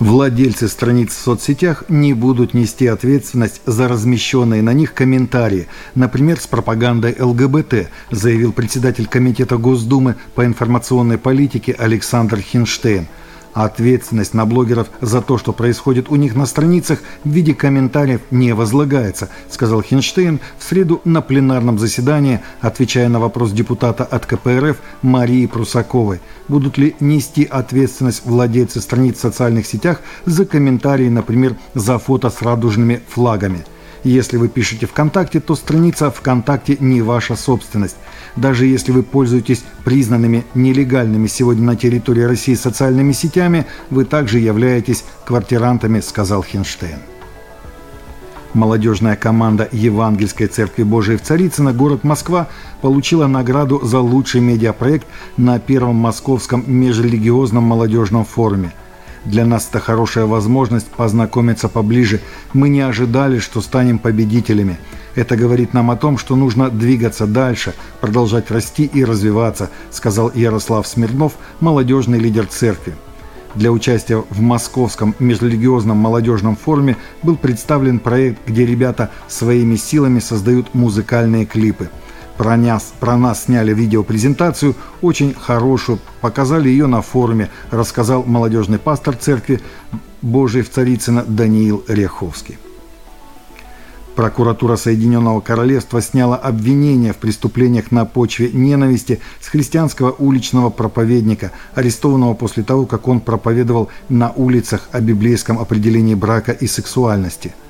Владельцы страниц в соцсетях не будут нести ответственность за размещенные на них комментарии, например, с пропагандой ЛГБТ, заявил председатель Комитета Госдумы по информационной политике Александр Хинштейн – а ответственность на блогеров за то, что происходит у них на страницах, в виде комментариев не возлагается, сказал Хинштейн в среду на пленарном заседании, отвечая на вопрос депутата от КПРФ Марии Прусаковой. Будут ли нести ответственность владельцы страниц в социальных сетях за комментарии, например, за фото с радужными флагами? Если вы пишете ВКонтакте, то страница ВКонтакте не ваша собственность. Даже если вы пользуетесь признанными нелегальными сегодня на территории России социальными сетями, вы также являетесь квартирантами, сказал Хинштейн. Молодежная команда Евангельской Церкви Божией в Царицыно, город Москва, получила награду за лучший медиапроект на первом Московском межрелигиозном молодежном форуме – для нас это хорошая возможность познакомиться поближе. Мы не ожидали, что станем победителями. Это говорит нам о том, что нужно двигаться дальше, продолжать расти и развиваться, сказал Ярослав Смирнов, молодежный лидер церкви. Для участия в Московском межрелигиозном молодежном форуме был представлен проект, где ребята своими силами создают музыкальные клипы – про нас, про нас сняли видеопрезентацию, очень хорошую, показали ее на форуме, рассказал молодежный пастор церкви Божией в Царицыно Даниил Ряховский. Прокуратура Соединенного Королевства сняла обвинение в преступлениях на почве ненависти с христианского уличного проповедника, арестованного после того, как он проповедовал на улицах о библейском определении брака и сексуальности –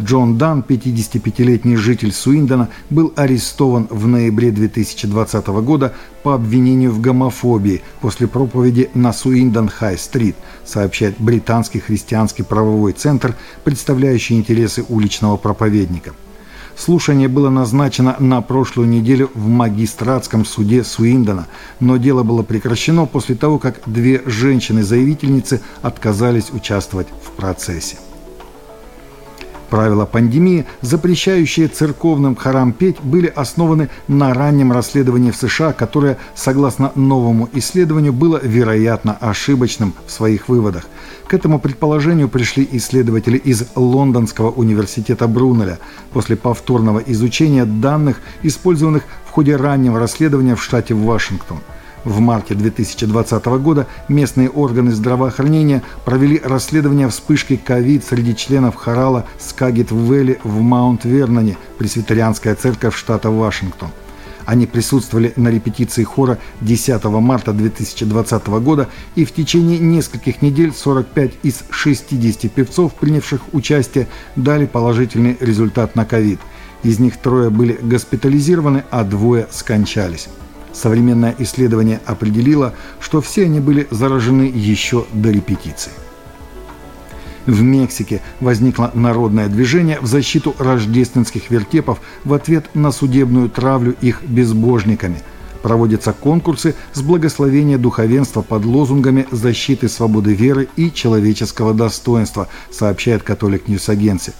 Джон Дан, 55-летний житель Суиндона, был арестован в ноябре 2020 года по обвинению в гомофобии после проповеди на Суиндон-Хай-стрит, сообщает британский христианский правовой центр, представляющий интересы уличного проповедника. Слушание было назначено на прошлую неделю в магистратском суде Суиндона, но дело было прекращено после того, как две женщины-заявительницы отказались участвовать в процессе. Правила пандемии, запрещающие церковным хорам петь, были основаны на раннем расследовании в США, которое, согласно новому исследованию, было вероятно ошибочным в своих выводах. К этому предположению пришли исследователи из Лондонского университета Брунеля после повторного изучения данных, использованных в ходе раннего расследования в штате Вашингтон – в марте 2020 года местные органы здравоохранения провели расследование вспышки ковид среди членов хорала Скагет-Вэлли в Маунт-Верноне, пресвитерианская церковь штата Вашингтон. Они присутствовали на репетиции хора 10 марта 2020 года и в течение нескольких недель 45 из 60 певцов, принявших участие, дали положительный результат на ковид. Из них трое были госпитализированы, а двое скончались. Современное исследование определило, что все они были заражены еще до репетиции. В Мексике возникло народное движение в защиту рождественских вертепов в ответ на судебную травлю их безбожниками. Проводятся конкурсы с благословения духовенства под лозунгами защиты свободы веры и человеческого достоинства, сообщает Catholic News Agency.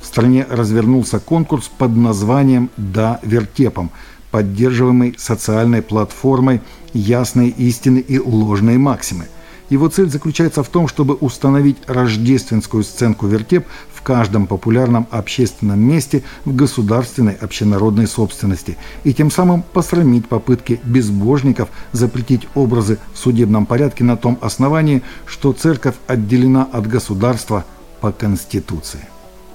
В стране развернулся конкурс под названием «Да вертепом», поддерживаемой социальной платформой ясные истины и ложные максимы. Его цель заключается в том, чтобы установить рождественскую сценку вертеп в каждом популярном общественном месте в государственной общенародной собственности и тем самым посрамить попытки безбожников запретить образы в судебном порядке на том основании, что церковь отделена от государства по Конституции.